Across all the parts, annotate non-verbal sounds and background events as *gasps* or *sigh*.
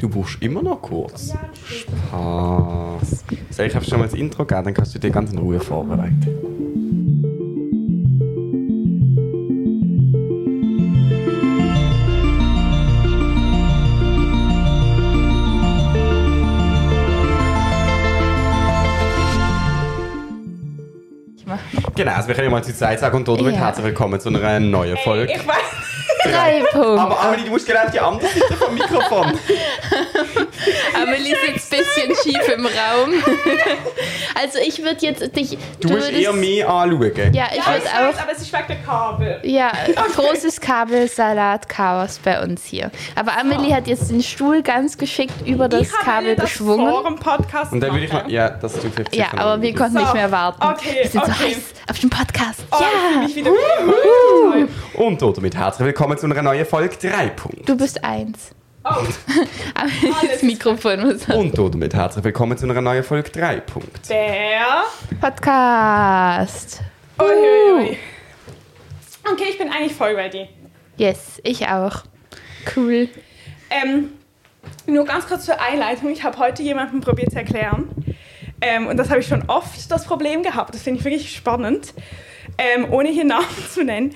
Du brauchst immer noch kurz. Spaß. Soll ich einfach schon mal das Intro geben, dann kannst du dir ganz in Ruhe vorbereiten. Genau, also wir können ja mal zu zweit sagen und damit Ja. herzlich willkommen zu einer neuen Folge. Ich weiß. Drei Punkte. Aber Amelie, du musst auf die andere Seite vom Mikrofon. *laughs* Amelie sitzt ein bisschen schief im Raum. Also ich würde jetzt dich... Du, musst eher mich anschauen. Ja, ich Ja, ich würde weiß, auch... aber es ist wegen der Kabel. Ja, *laughs* großes Kabelsalat-Chaos bei uns hier. Aber Amelie hat jetzt den Stuhl ganz geschickt über das ich habe Kabel das geschwungen. vor dem Podcast Und dann würde ich mal, ja, das du vielleicht Ja, sicher aber wir konnten So, nicht mehr warten. okay, wir sind so okay. heiß auf den Podcast. Oh, ich ja, mich wieder toll. Und damit herzlich willkommen zu einer neuen Folge 3 Punkt. du bist eins. Oh, *laughs* Amelies Alles. Mikrofon muss. Und damit herzlich willkommen zu einer neuen Folge 3 Punkt. der. Podcast. Uiuiui. Okay, ich bin eigentlich voll ready. Yes, ich auch. Cool. Ähm, nur ganz kurz zur Einleitung. Ich habe heute jemandem probiert zu erklären. Ähm, und das habe ich schon oft das Problem gehabt. Das finde ich wirklich spannend. Ähm, ohne hier Namen zu nennen.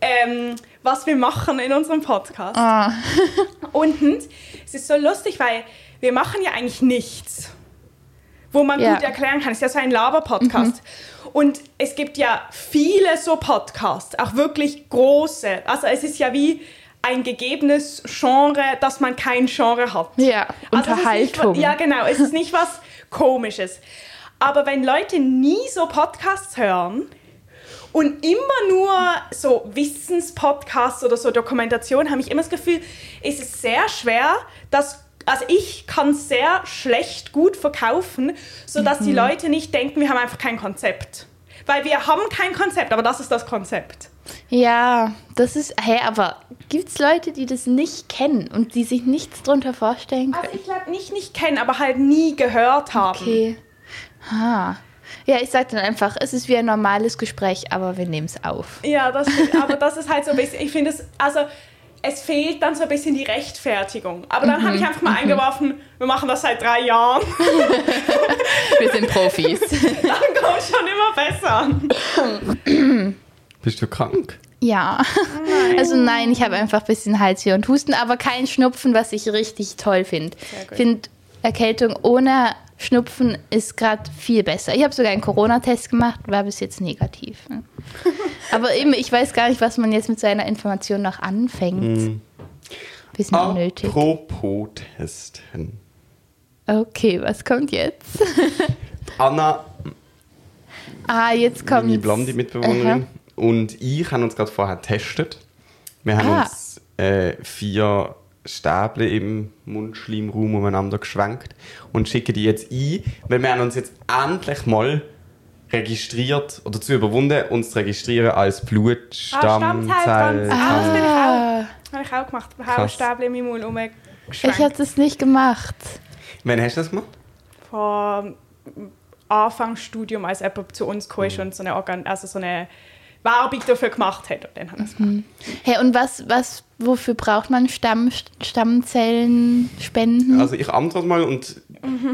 Ähm, was wir machen in unserem Podcast. Ah. *laughs* Und es ist so lustig, weil wir machen ja eigentlich nichts, wo man Ja. gut erklären kann. Es ist ja so ein Laber-Podcast. Und es gibt ja viele so Podcasts, auch wirklich große. Also es ist ja wie ein gegebenes Genre, dass man kein Genre hat. Ja, Also Unterhaltung. Nicht, ja, genau. Es ist nicht was Komisches. Aber wenn Leute nie so Podcasts hören und immer nur so Wissenspodcasts oder so Dokumentationen, habe ich immer das Gefühl, es ist sehr schwer, dass also ich kann sehr schlecht gut verkaufen, sodass Mhm. die Leute nicht denken, wir haben einfach kein Konzept. Weil wir haben kein Konzept, aber das ist das Konzept. Ja, das ist. Hä, aber gibt es Leute, die das nicht kennen und die sich nichts drunter vorstellen Also können? ich glaube nicht nicht kennen, aber halt nie gehört haben. Okay. Ha. Ja, ich sag dann einfach, es ist wie ein normales Gespräch, aber wir nehmen es auf. Ja, das, aber das ist halt so ein bisschen, ich finde es, also es fehlt dann so ein bisschen die Rechtfertigung. Aber dann habe ich einfach mal eingeworfen, wir machen das seit drei Jahren, *laughs* Wir sind Profis. *laughs* dann kommt schon immer besser. Bist du krank? ja. Also nein, ich habe einfach ein bisschen Halsweh und Husten, aber kein Schnupfen, was ich richtig toll finde. Ich finde, Erkältung ohne Schnupfen ist gerade viel besser. Ich habe sogar einen Corona-Test gemacht, war bis jetzt negativ. *laughs* Aber eben, ich weiß gar nicht, was man jetzt mit seiner Information noch anfängt. Bisschen unnötig. Apropos Testen. Okay, was kommt jetzt? *laughs* Anna, Ah, jetzt kommt. meine blonde Mitbewohnerin, und ich haben uns gerade vorher getestet. Wir haben Ah. uns äh, vier Stäbchen im Mundschleimraum umeinander geschwenkt und schicken die jetzt ein, weil wir haben uns jetzt endlich mal registriert oder zu überwunden, uns zu registrieren als Blutstammzell. Stammzelltransplant. Ah, das bin ich Ah, Habe ich auch gemacht. Ich habe. Stäbchen in meinem Mund ich umgeschwenkt. habe das nicht gemacht. Wann hast du das gemacht? Vor Anfangsstudium, als jemand zu uns kam ist und so eine, Organ also so eine Werbung dafür gemacht hat. Und dann er es gemacht. Hey, und was, was, wofür braucht man Stamm, Stammzellen spenden? Also ich antworte mal und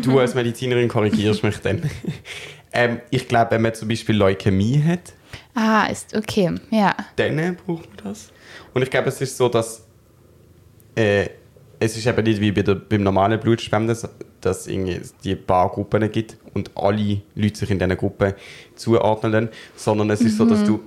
du als Medizinerin korrigierst mich dann. *laughs* ähm, ich glaube, wenn man zum Beispiel Leukämie hat, Ah, ist okay, ja. dann braucht man das. Und ich glaube, es ist so, dass äh, es ist eben nicht wie bei der, beim normalen Blutspenden, dass dass es die paar Gruppen gibt und alle Leute sich in diesen Gruppen zuordnen, sondern es ist so, dass du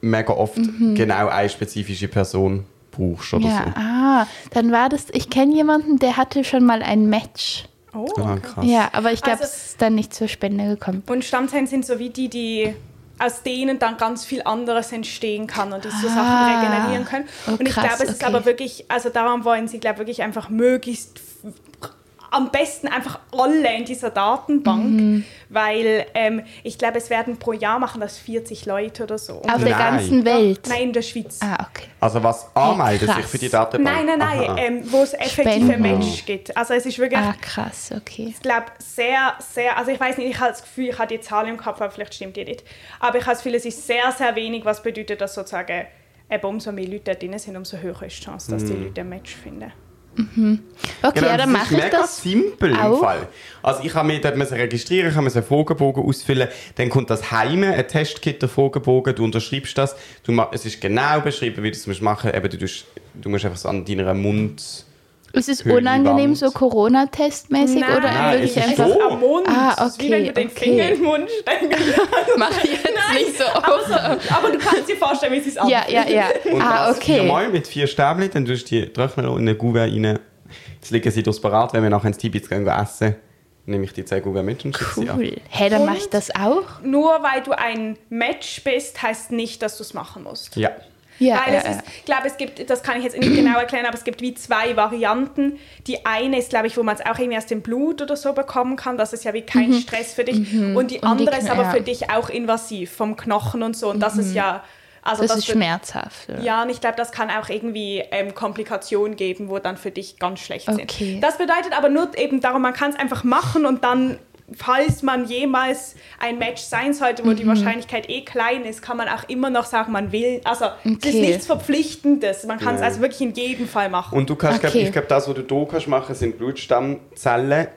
mega oft genau eine spezifische Person brauchst oder Ja, ah, dann war das, ich kenne jemanden, der hatte schon mal ein Match. Oh, so. Ah, krass. Ja, aber ich glaube, Also- es ist dann nicht zur Spende gekommen. Und Stammzellen sind so wie die, die aus denen dann ganz viel anderes entstehen kann und die so Ah. Sachen regenerieren können. Oh, und ich krass, glaube, es ist okay. aber wirklich, also daran wollen sie, glaube ich, wirklich einfach möglichst f- am besten einfach alle in dieser Datenbank, Mhm. weil ähm, ich glaube, es werden pro Jahr machen das 40 Leute oder so. Auf der ganzen Welt. Nein, in der Schweiz. Ah, okay. Also was anmeldet krass. sich für die Datenbank? Nein, nein, nein, ähm, wo es effektive. Match gibt. Also es ist wirklich, Ah, krass, okay. ich glaube, sehr, sehr, also ich weiß nicht, ich habe das Gefühl, ich habe die Zahl im Kopf, aber vielleicht stimmt die nicht. Aber ich habe das Gefühl, es ist sehr, sehr wenig, was bedeutet, dass sozusagen eben umso mehr Leute da drin sind, umso höher ist die Chance, dass die Leute ein Match finden. Okay, ja, dann das mache ist ich mega das. simpel auch. im Fall. Also ich habe mich dort müssen registrieren, ich habe einen Fragebogen ausfüllen, dann kommt das Heime, ein Testkit, der Fragebogen, du unterschreibst das, du es ist genau beschrieben, wie du es musst machen, eben du, du musst einfach so an deiner Mund... Ist es unangenehm, so Corona-Testmäßig Nein, oder Nein, wirklich einfach. so. am Mund. Ah, Das ist wie wenn okay, du den okay. Finger in den Mund steckst. *laughs* Mach ich jetzt nicht so auf. Aber du kannst dir vorstellen, wie es sich Ja, ja, ja. Und Ah, okay. viermal mit vier Stäbchen, dann tust du die Trockner in eine Gouverne rein. Jetzt liegen sie durchs Parat, wenn wir nachher ins Tibet gehen essen, nehme ich die zehn Gouverne mit und schicke sie ab. Cool. Hey, dann Und- mach ich das auch. Nur weil du ein Match bist, heißt nicht, dass du es machen musst. Ja. Ja, Weil es ja. ist, ich glaube, es gibt, das kann ich jetzt nicht genau erklären, aber es gibt wie zwei Varianten. Die eine ist, glaube ich, wo man es auch irgendwie aus dem Blut oder so bekommen kann. Das ist ja wie kein Stress für dich. Und die Mhm. Und die andere ist aber ja. für dich auch invasiv vom Knochen und so. Und das ist ja, also das ist wird- schmerzhaft. Oder? Ja, und ich glaube, das kann auch irgendwie ähm, Komplikationen geben, wo dann für dich ganz schlecht Okay. sind. Das bedeutet aber nur eben darum, man kann es einfach machen und dann, falls man jemals ein Match sein sollte, wo die Mhm. Wahrscheinlichkeit eh klein ist, kann man auch immer noch sagen, man will. Also es ist Okay. nichts Verpflichtendes. Man kann es Ja. also wirklich in jedem Fall machen. Und du kannst, glaub, Okay. ich glaube, das, was du hier kannst machen, sind Blutstammzellen,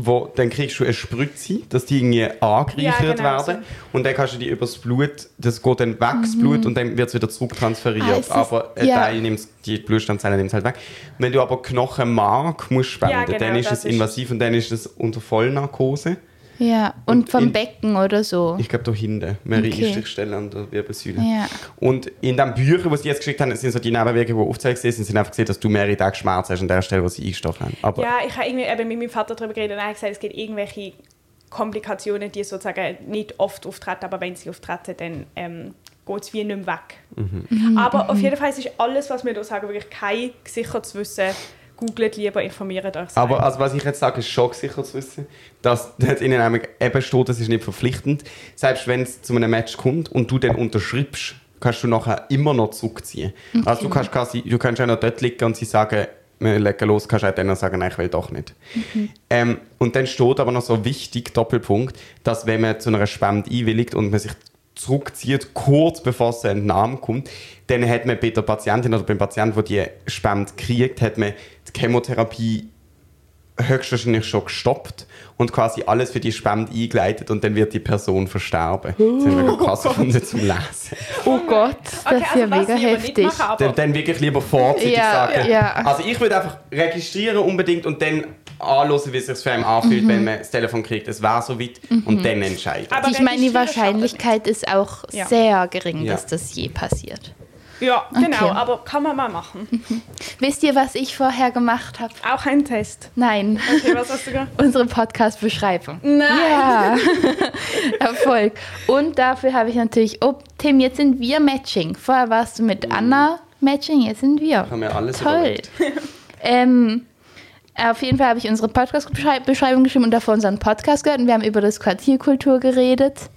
wo, dann kriegst du eine Spritze, dass die irgendwie angereichert Ja, genau werden. Und dann kannst du die übers Blut, das geht dann weg, das Blut, und dann wird es wieder zurücktransferiert. Mhm. Ah, ist aber ein ja. Teil nimmt's, die Blutstammzellen nimmt halt weg. Wenn du aber Knochenmark musst spenden, Ja, genau, dann ist es ist- invasiv und dann ist es unter Vollnarkose. Ja, und Und vom in- Becken oder so. Ich glaube, da hinten, mehrere Okay. Einstichstellen an der Wirbelsäule. Ja. Und in den Büchern, die sie jetzt geschickt haben, sind so die Nebenwirkungen, die aufgezeigt sind, sind einfach gesehen, dass du mehrere Tage Schmerz hast an der Stelle, wo sie eingestochen haben. Aber Ja, ich habe irgendwie eben mit meinem Vater darüber geredet und er hat gesagt, es gibt irgendwelche Komplikationen, die sozusagen nicht oft auftreten, aber wenn sie auftreten, dann ähm, geht es wie nicht mehr weg. Aber auf jeden Fall es ist alles, was wir da sagen, wirklich kein gesichertes Wissen. Googelt lieber, informiert euch. Aber selber. also, was ich jetzt sage, ist schon sicher zu wissen, dass *laughs* dort innen nämlich eben steht, das ist nicht verpflichtend. Selbst wenn es zu einem Match kommt und du dann unterschreibst, kannst du nachher immer noch zurückziehen. Also du kannst, quasi, du kannst auch noch dort liegen und sie sagen, wir legen los, kannst auch dann noch sagen, nein, ich will doch nicht. Ähm, und dann steht aber noch so wichtig, Doppelpunkt, dass wenn man zu einer Spende einwilligt und man sich zurückzieht, kurz bevor es zur Entnahme kommt, dann hat man bei der Patientin oder beim Patienten, der die Spende kriegt, hat man die Chemotherapie höchstwahrscheinlich schon gestoppt und quasi alles für die Spende eingeleitet und dann wird die Person versterben. Das sind mega krass gefunden zum Lesen. Oh Gott, das Okay, ist also ja das mega heftig. machen, Dann, dann wirklich lieber vorzeitig Ja, sagen. ja. Also ich würde einfach registrieren unbedingt und dann anhören, wie es sich für einen anfühlt, Mhm. wenn man das Telefon kriegt, es war so weit und dann entscheiden. Aber ich meine, die Wahrscheinlichkeit ist auch Ja. sehr gering, Ja. dass das je passiert. Ja, genau, Okay. aber kann man mal machen. *laughs* Wisst ihr, was ich vorher gemacht habe? Auch ein Test. Nein. Okay, was hast du gemacht? *laughs* Unsere Podcast-Beschreibung. Nein! Ja, *laughs* Erfolg. Und dafür habe ich natürlich, oh Tim, jetzt sind wir Matching. Vorher warst du mit Anna Matching, jetzt sind wir. Haben wir alles Toll. Ähm, auf jeden Fall habe ich unsere Podcast-Beschreibung geschrieben und davor unseren Podcast gehört und wir haben über das Quartierkultur geredet.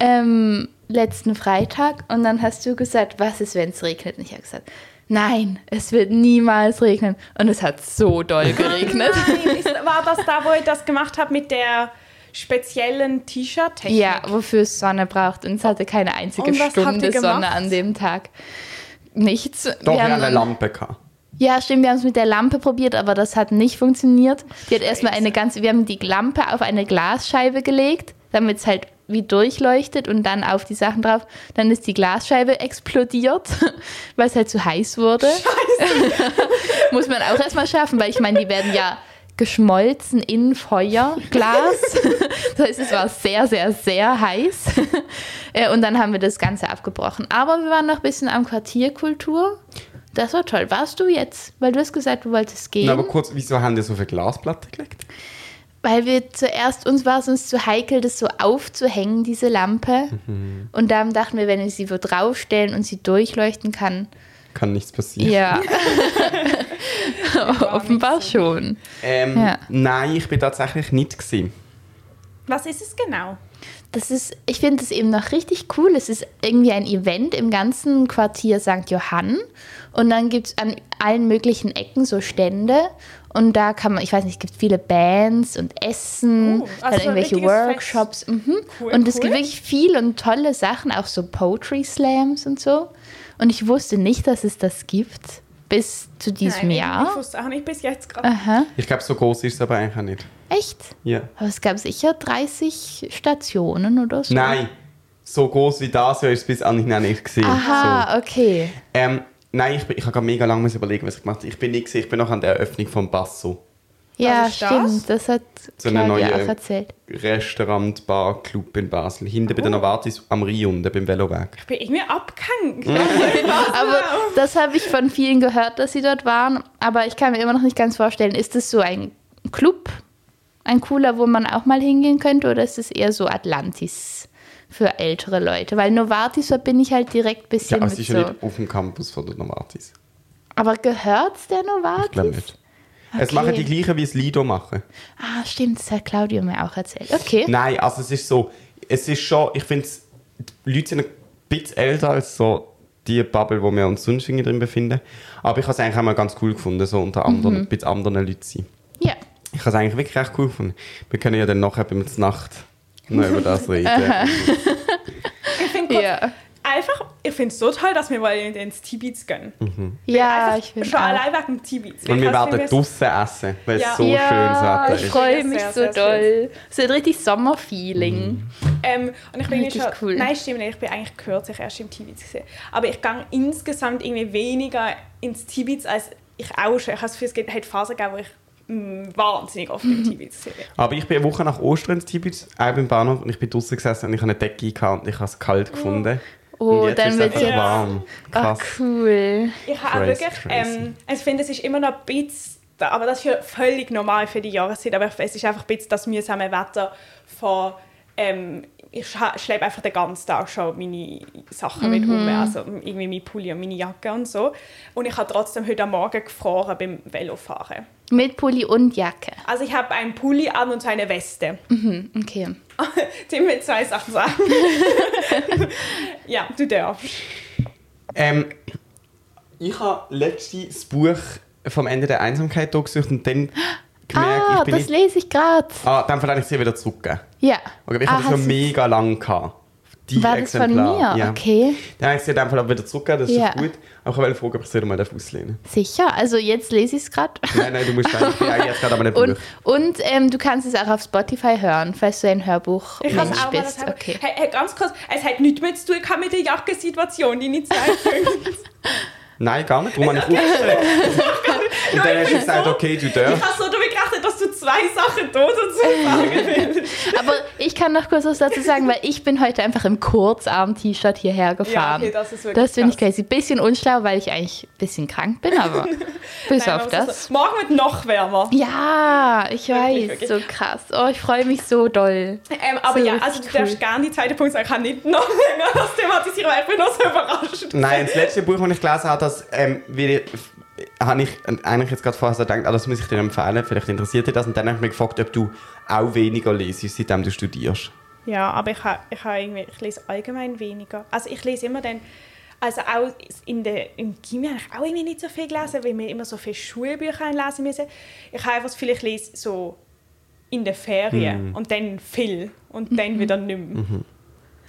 Ähm, letzten Freitag und dann hast du gesagt, was ist, wenn es regnet? Und ich habe gesagt, nein, es wird niemals regnen. Und es hat so doll *laughs* geregnet. Nein, ist, war das da, wo ich das gemacht habe mit der speziellen T-Shirt-Technik? Ja, wofür es Sonne braucht. Und es hatte keine einzige Stunde? Sonne an dem Tag. Nichts. Doch, wir haben haben eine Lampe gehabt. Ja, stimmt, wir haben es mit der Lampe probiert, aber das hat nicht funktioniert. Die hat erstmal eine ganze, wir haben die Lampe auf eine Glasscheibe gelegt, damit es halt wie durchleuchtet und dann auf die Sachen drauf. Dann ist die Glasscheibe explodiert, *laughs* weil es halt zu heiß wurde. *laughs* Muss man auch erstmal schaffen, weil ich meine, die werden ja geschmolzen in Feuerglas. *laughs* das heißt, es war sehr, sehr, sehr heiß. Äh, Und dann haben wir das Ganze abgebrochen. Aber wir waren noch ein bisschen am Quartierkultur. Das war toll. Warst du jetzt? Weil du hast gesagt, du wolltest gehen. Na, aber kurz, wieso haben die so viel Glasplatte gelegt? Weil wir zuerst, uns war es uns zu heikel, das so aufzuhängen, diese Lampe. Und dann dachten wir, wenn wir sie wo draufstellen und sie durchleuchten kann, Kann nichts passieren. ja. *laughs* Offenbar schon. Ähm, Ja. Nein, ich bin tatsächlich nicht gewesen. Was ist es genau? Das ist, ich finde es eben noch richtig cool. Es ist irgendwie ein Event im ganzen Quartier St. Johann. Und dann gibt es an allen möglichen Ecken so Stände. Und da kann man, ich weiß nicht, es gibt viele Bands und Essen, Oh, dann also ein irgendwelche Workshops. Mhm. Cool, und es cool. gibt wirklich viel und tolle Sachen, auch so Poetry Slams und so. Und ich wusste nicht, dass es das gibt. Bis zu diesem Nein, Jahr. Ich wusste auch nicht bis jetzt gerade. Aha. Ich glaube, so groß ist es aber eigentlich auch nicht. Echt? Ja. Aber es gab sicher 30 Stationen oder so. Nein, so groß wie das ja ist es bis anhin noch nicht gesehen. So. Aha, okay. Ähm, nein, ich, bin- ich habe gerade mega lange überlegen, was ich gemacht habe. Ich bin nicht gesehen, ich bin noch an der Eröffnung von Basso. Ja, das? stimmt. Das hat So eine Claudia neue- auch erzählt. Restaurant, Bar, Club in Basel. Hinten bei der Novartis am Rhein unten beim Veloweg. Ich bin irgendwie abgehängt. *laughs* Aber das habe ich von vielen gehört, dass sie dort waren. Aber ich kann mir immer noch nicht ganz vorstellen, ist das so ein Club, ein cooler, wo man auch mal hingehen könnte, oder ist es eher so Atlantis für ältere Leute? Weil Novartis verbinde ich halt direkt ein Ja, bisschen mit ist so. ja nicht auf dem Campus von der Novartis. Aber gehört's der Novartis? Ich glaube nicht. Es Okay. machen die gleichen, wie es Lido machen. Ah, stimmt, das hat Claudio mir auch erzählt. Okay. Nein, also es ist so, es ist schon, ich finde, die Leute sind ein bisschen älter als so die Bubble, wo wir uns sonst irgendwie drin befinden. Aber ich habe es eigentlich auch mal ganz cool gefunden, so unter anderen, mit anderen Leuten zu sein. Ja. Ich habe es eigentlich wirklich echt cool gefunden. Wir können ja dann nachher beim Nacht noch *laughs* über das reden. *laughs* Ich finde Ja. Einfach, ich finde es so toll, dass wir in ins Tibits gehen. Ja, Einfach ich finde Schon auch. allein wegen Tibits. Und wir werden draußen essen, weil Ja. es so ja, schönes Wetter ich ist. freue Ja, mich sehr, so sehr doll. Es hat richtig Sommerfeeling. Ähm, und ich bin Richtig schon, cool. Nein, stimmt nicht. Ich bin eigentlich kürzlich erst im Tibits gesehen. Aber ich gehe insgesamt irgendwie weniger ins Tibits als ich auch schon. Ich habe das Gefühl, es gibt- hat Phasen gegeben, wo ich mm, wahnsinnig oft im Tibits. Aber ich bin eine Woche nach Ostern ins Tibet, auch beim Bahnhof, und ich bin draußen gesessen und ich habe eine Decke gehabt und ich habe es kalt gefunden. Oh, und jetzt dann ist es wird so ja- warm. Ach, Krass. cool. Ich habe wirklich, ähm, ich finde, es ist immer noch ein bisschen, aber das ist ja völlig normal für die Jahreszeit, aber es ist einfach ein bisschen das mühsame Wetter von, ähm, ich schleppe einfach den ganzen Tag schon meine Sachen mit um, also irgendwie mein Pulli und meine Jacke und so. Und ich habe trotzdem heute am Morgen gefroren beim Velofahren. Mit Pulli und Jacke. Also ich habe einen Pulli an und so eine Weste. Mhm, okay. *laughs* Die mir zwei Sachen sagen. *laughs* ja, du darfst. Ähm, ich habe letztens das Buch vom Ende der Einsamkeit durchgesucht und dann *gasps* gemerkt, Ah, ich bin das nicht... lese ich gerade. Ah, dann habe ich sie wieder zurückgegeben. Ja. Okay, ich ah, habe das schon mega lang gehabt. Die War das von mir? Ja. Okay. Dann habe ich sie Fall auch wieder zurückgegeben, das ist Ja. gut. Aber ich wollte fragen, ob ich sie mal auslehnen Sicher, also jetzt lese ich es gerade. Nein, nein, du musst *laughs* bin eigentlich jetzt gerade einem Buch. Und, und ähm, du kannst es auch auf Spotify hören, falls du ein Hörbuch Ich kann Mensch auch bist. Okay. Hey, hey, ganz kurz, es hat nichts mehr zu tun mit der Jackensituation, die nicht zeigt. *laughs* Nein, gar nicht. Darum habe ich aufgestellt. Und dann hast du gesagt, okay, du Ich darfst. habe so damit gerechnet, dass du zwei Sachen dazu sagen *laughs* willst. Aber ich kann noch kurz was dazu sagen, weil ich bin heute einfach im Kurzarm-T-Shirt hierher gefahren. okay, das ist wirklich Das finde ich crazy. Bisschen unschlau, weil ich eigentlich ein bisschen krank bin, aber *laughs* bis Nein, auf aber so- das. Morgen wird noch wärmer. Ja, ich Wirklich, weiß, wirklich. so krass. Oh, ich freue mich so doll. Ähm, aber So ja, also du cool. darfst gerne die zweite Punkt sagen. Ich kann nicht noch länger das thematisieren, weil ich bin noch so überrascht. Nein, das letzte Buch, das ich gelesen habe, das ähm, will, habe ich eigentlich jetzt gerade vorher so gedacht, ah, das muss ich dir empfehlen, vielleicht interessiert dich das. Und dann habe ich mich gefragt, ob du auch weniger lesest, seitdem du studierst. Ja, aber ich, ha, ich, ha irgendwie, ich lese allgemein weniger. Also ich lese immer dann, also auch in der, im Gimmi habe ich auch irgendwie nicht so viel gelesen, weil wir immer so viele Schulbücher lesen müssen. Ich habe einfach das Gefühl, ich lese so in den Ferien und dann viel und dann wieder nicht mehr.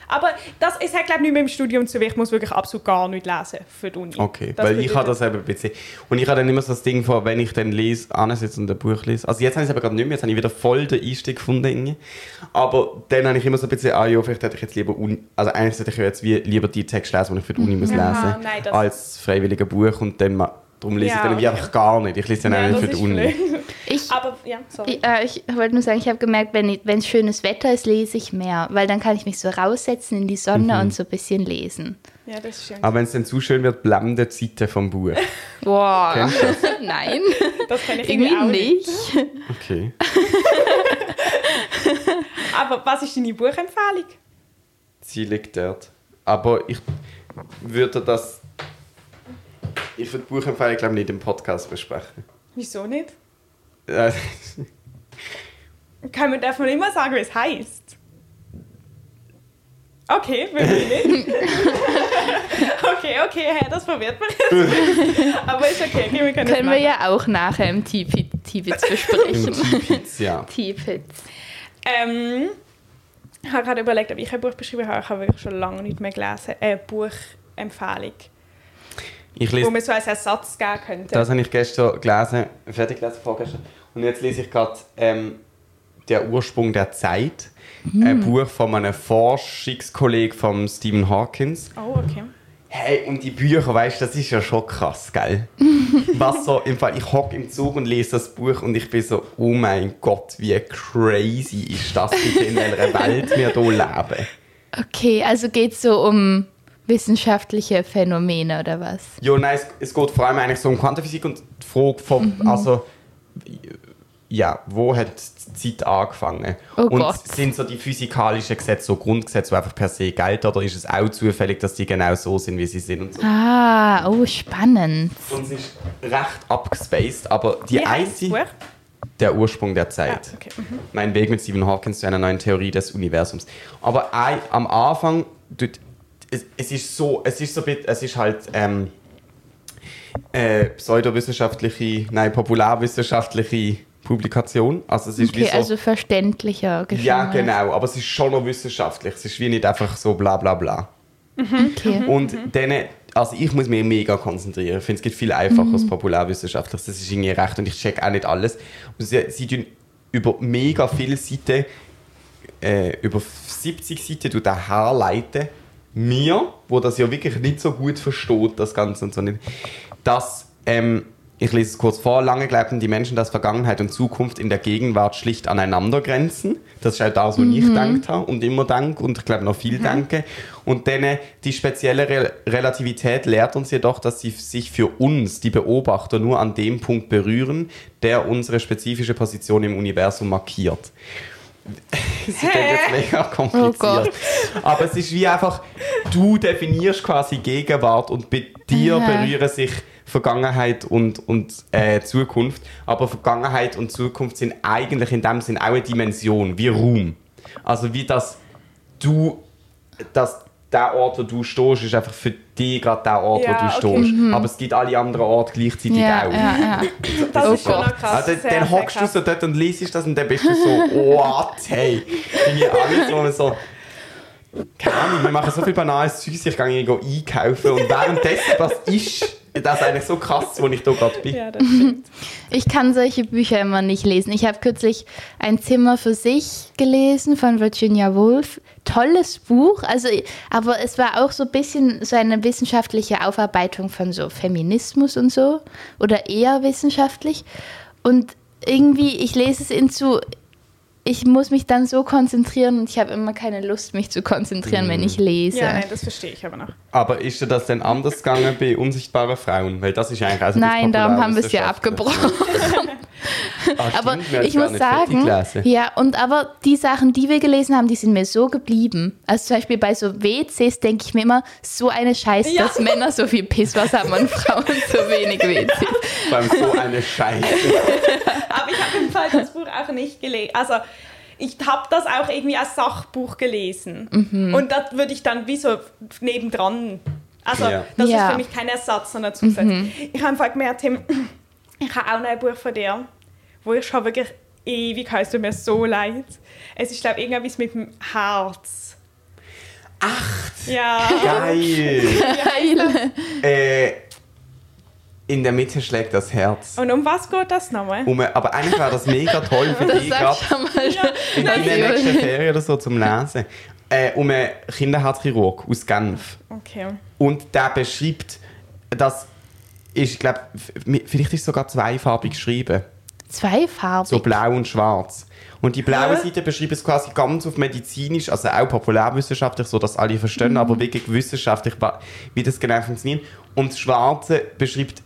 Aber das ist halt, glaube ich, nicht mehr im Studium zu, ich muss wirklich absolut gar nicht lesen für die Uni. Okay, Das weil ich habe das eben ein bisschen. Und ich habe dann immer so das Ding vor, wenn ich dann lese, ansitze und ein Buch lese. Also jetzt habe ich es aber gerade nicht mehr, jetzt habe ich wieder voll den Einstieg gefunden. Aber dann habe ich immer so ein bisschen, ah ja, vielleicht hätte ich jetzt lieber, Uni, also eigentlich sollte ich jetzt wie lieber die Texte lesen, die ich für die Uni *laughs* muss lesen, Aha, nein, als freiwilliger Buch und dann darum lese ich Ja, dann wie okay. einfach gar nicht. Ich lese dann Ja, eigentlich das für die Uni. Ich, Aber ja, sorry. ich, äh, ich wollte nur sagen, ich habe gemerkt, wenn es schönes Wetter ist, lese ich mehr, weil dann kann ich mich so raussetzen in die Sonne Mhm. und so ein bisschen lesen. Ja, das ist schön. Aber wenn es dann zu schön wird, blenden die Seiten vom Buch. Boah, Kennst du das? *laughs* nein, Das kann ich irgendwie auch irgendwie nicht. nicht. Okay. *laughs* Aber was ist deine Buchempfehlung? Sie liegt dort. Aber ich würde das. Ich würde die Buchempfehlung, glaube ich, nicht im Podcast besprechen. Wieso nicht? Äh, Kann man, darf man immer sagen, wie es heißt? Okay, wirklich nicht. *laughs* okay, okay, hey, das verwirrt mich jetzt. *laughs* Aber ist okay, okay wir können Können wir ja auch nachher im Tibits besprechen. ja. *laughs* Tibits. Ähm, ich habe gerade überlegt, ob ich ein Buch beschrieben habe. Ich habe wirklich schon lange nicht mehr gelesen. Eine Buchempfehlung. Ich wo lese, man so als Ersatz geben könnte. das habe ich gestern gelesen, fertig gelesen vorgestern. Und jetzt lese ich gerade ähm, «Der Ursprung der Zeit», ein Buch von einem Forschungskollegen von Stephen Hawkins. oh, okay. Hey, und die Bücher, weißt du, das ist ja schon krass, gell? *laughs* Was so, im Fall, ich hocke im Zug und lese das Buch und ich bin so, oh mein Gott, wie crazy ist das bitte, in *laughs* welcher Welt wir hier leben. Okay, also geht es so um wissenschaftliche Phänomene oder was? Ja, nein, es, es geht vor allem eigentlich so um Quantenphysik und die Frage von, Mhm. also, ja, wo hat die Zeit angefangen? Oh und Gott. sind so die physikalischen Gesetze so Grundgesetze, die einfach per se gelten, oder ist es auch zufällig, dass die genau so sind, wie sie sind und so? Ah, oh, spannend. Und es ist recht abgespaced, aber die Wie einzige... Der Ursprung der Ah, Zeit. okay. mhm. Mein Weg mit Stephen Hawkins zu einer neuen Theorie des Universums. Aber ein, am Anfang, tut- es, es ist so, es ist so, bit- es ist halt ähm, äh, pseudowissenschaftliche, nein, populärwissenschaftliche Publikation. Also es ist wie Okay, so, also verständlicher geschrieben. ja genau, aber es ist schon noch wissenschaftlich. Es ist wie nicht einfach so bla bla bla. Okay. Und dann, also ich muss mich mega konzentrieren. Ich finde, es gibt viel einfacher als populärwissenschaftlich. Das ist irgendwie recht und ich check auch nicht alles. Und sie, sie tun über mega viele Seiten, äh, über 70 Seiten tut er herleiten, mir, wo das ja wirklich nicht so gut versteht, das Ganze und so nicht, dass, ähm, ich lese es kurz vor, lange glaubten die Menschen, dass Vergangenheit und Zukunft in der Gegenwart schlicht aneinander grenzen. Das ist auch das, was ich gedacht habe und immer denke und ich glaube noch viel denke. Und dann die spezielle Re Relativität lehrt uns jedoch, dass sie sich für uns, die Beobachter, nur an dem Punkt berühren, der unsere spezifische Position im Universum markiert. *laughs* Sie klingt jetzt mega kompliziert. Oh. Aber es ist wie einfach, du definierst quasi Gegenwart und bei dir Aha. berühren sich Vergangenheit und, und äh, Zukunft. Aber Vergangenheit und Zukunft sind eigentlich in dem Sinn auch eine Dimension, wie Raum. Also wie das du, dass der Ort, wo du stehst, ist einfach für dich gerade der Ort, Ja, wo du okay. stehst. Aber es gibt alle anderen Orte gleichzeitig Ja, auch. ja, ja. Das Oh ist schon krass. Also, sehr, dann hockst du so dort und liest das und dann bist du so, *laughs* what, hey. Irgendwie alles, wo man so, keine Ahnung, wir machen so viel banales Zeug, ich gehe einkaufen und währenddessen, was ist *laughs* das eigentlich so krass, wo ich da gerade bin. Ja. Ich kann solche Bücher immer nicht lesen. Ich habe kürzlich ein Zimmer für sich gelesen von Virginia Woolf. Tolles Buch, also, aber es war auch so ein bisschen so eine wissenschaftliche Aufarbeitung von so Feminismus und so. Oder eher wissenschaftlich. Und irgendwie, ich lese es in zu. Ich muss mich dann so konzentrieren und ich habe immer keine Lust, mich zu konzentrieren, wenn ich lese. Ja, nein, das verstehe ich aber noch. Aber ist dir das denn anders gegangen bei unsichtbaren Frauen? Weil das ist eigentlich also Nein, darum haben wir es ja abgebrochen. *laughs* Ah, Aber ich muss sagen, ja, und aber die Sachen, die wir gelesen haben, die sind mir so geblieben. Also zum Beispiel bei so WCs denke ich mir immer, so eine Scheiße, Ja. dass Männer so viel Pisswasser haben und Frauen so wenig WCs. Allem so eine Scheiße. *laughs* Aber ich habe im Fall das Buch auch nicht gelesen. Also ich habe das auch irgendwie als Sachbuch gelesen. Mhm. Und das würde ich dann wie so nebendran. Also Ja. das Ja. ist für mich kein Ersatz, sondern Zusatz. Ich habe einfach gemerkt, Tim, ich habe auch noch ein Buch von dir, wo ich schon wirklich ewig heißt tut mir so leid. Es ist, glaube ich, irgendwas mit dem Herz. Ach, Ja. geil. Geil. äh, in der Mitte schlägt das Herz. Und um was geht das nochmal? Um, aber eigentlich wäre das mega toll für dich, gerade ich schon mal. in Nein, der nächsten Ferien oder so zum Lesen. Äh, um einen Kinderherzchirurg aus Genf. Okay. Und der beschreibt, das ist, ich glaube, vielleicht ist es sogar zweifarbig geschrieben. Zweifarbig. So blau und schwarz. Und die blaue Hä? Seite beschreibt es quasi ganz auf medizinisch, also auch populärwissenschaftlich, so dass alle verstehen, aber wirklich wissenschaftlich, wie das genau funktioniert. Und das Schwarze beschreibt,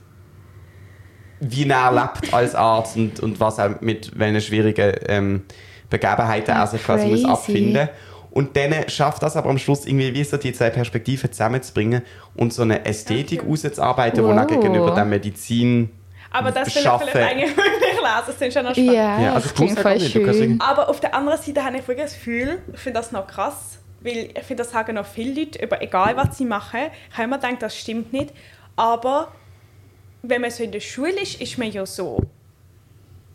wie er lebt als Arzt und, und was er mit welchen schwierigen ähm, Begebenheiten er sich quasi muss abfinden Und dann schafft das aber am Schluss irgendwie wie so die zwei Perspektiven zusammenzubringen und so eine Ästhetik auszuarbeiten, die er Wow. gegenüber der Medizin Aber das will ich Schaffen. vielleicht eigentlich wirklich lesen. Das sind schon noch spannend. Ja, Ja, also das klingt voll schön. Aber auf der anderen Seite habe ich wirklich das Gefühl, ich finde das noch krass, weil ich finde, das sagen noch viele Leute, über egal was sie machen. Ich habe immer gedacht, das stimmt nicht. Aber wenn man so in der Schule ist, ist man ja so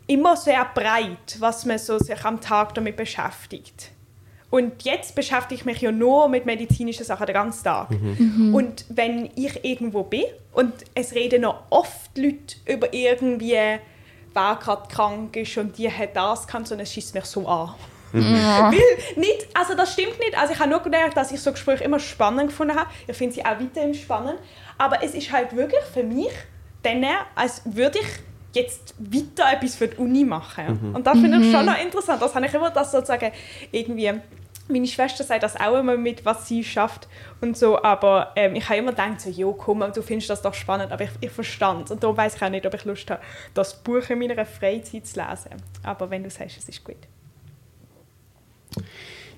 immer sehr breit, was man so sich am Tag damit beschäftigt. Und jetzt beschäftige ich mich ja nur mit medizinischen Sachen den ganzen Tag. Und wenn ich irgendwo bin und es reden noch oft Leute über irgendwie, wer gerade krank ist und die hat das gehabt, und es schießt mich so an. *laughs* Weil nicht, also das stimmt nicht. Also ich habe nur gemerkt, dass ich so Gespräche immer spannend gefunden habe. Ich finde sie auch weiterhin spannend. Aber es ist halt wirklich für mich dann, als würde ich jetzt weiter etwas für die Uni machen. Und das finde ich schon noch interessant. Das habe ich immer, das sozusagen irgendwie meine Schwester sagt das auch immer mit, was sie schafft und so, aber ähm, ich habe immer gedacht, so, jo, komm, du findest das doch spannend, aber ich, ich verstand und darum weiß ich auch nicht, ob ich Lust habe, das Buch in meiner Freizeit zu lesen. Aber wenn du sagst, es ist gut.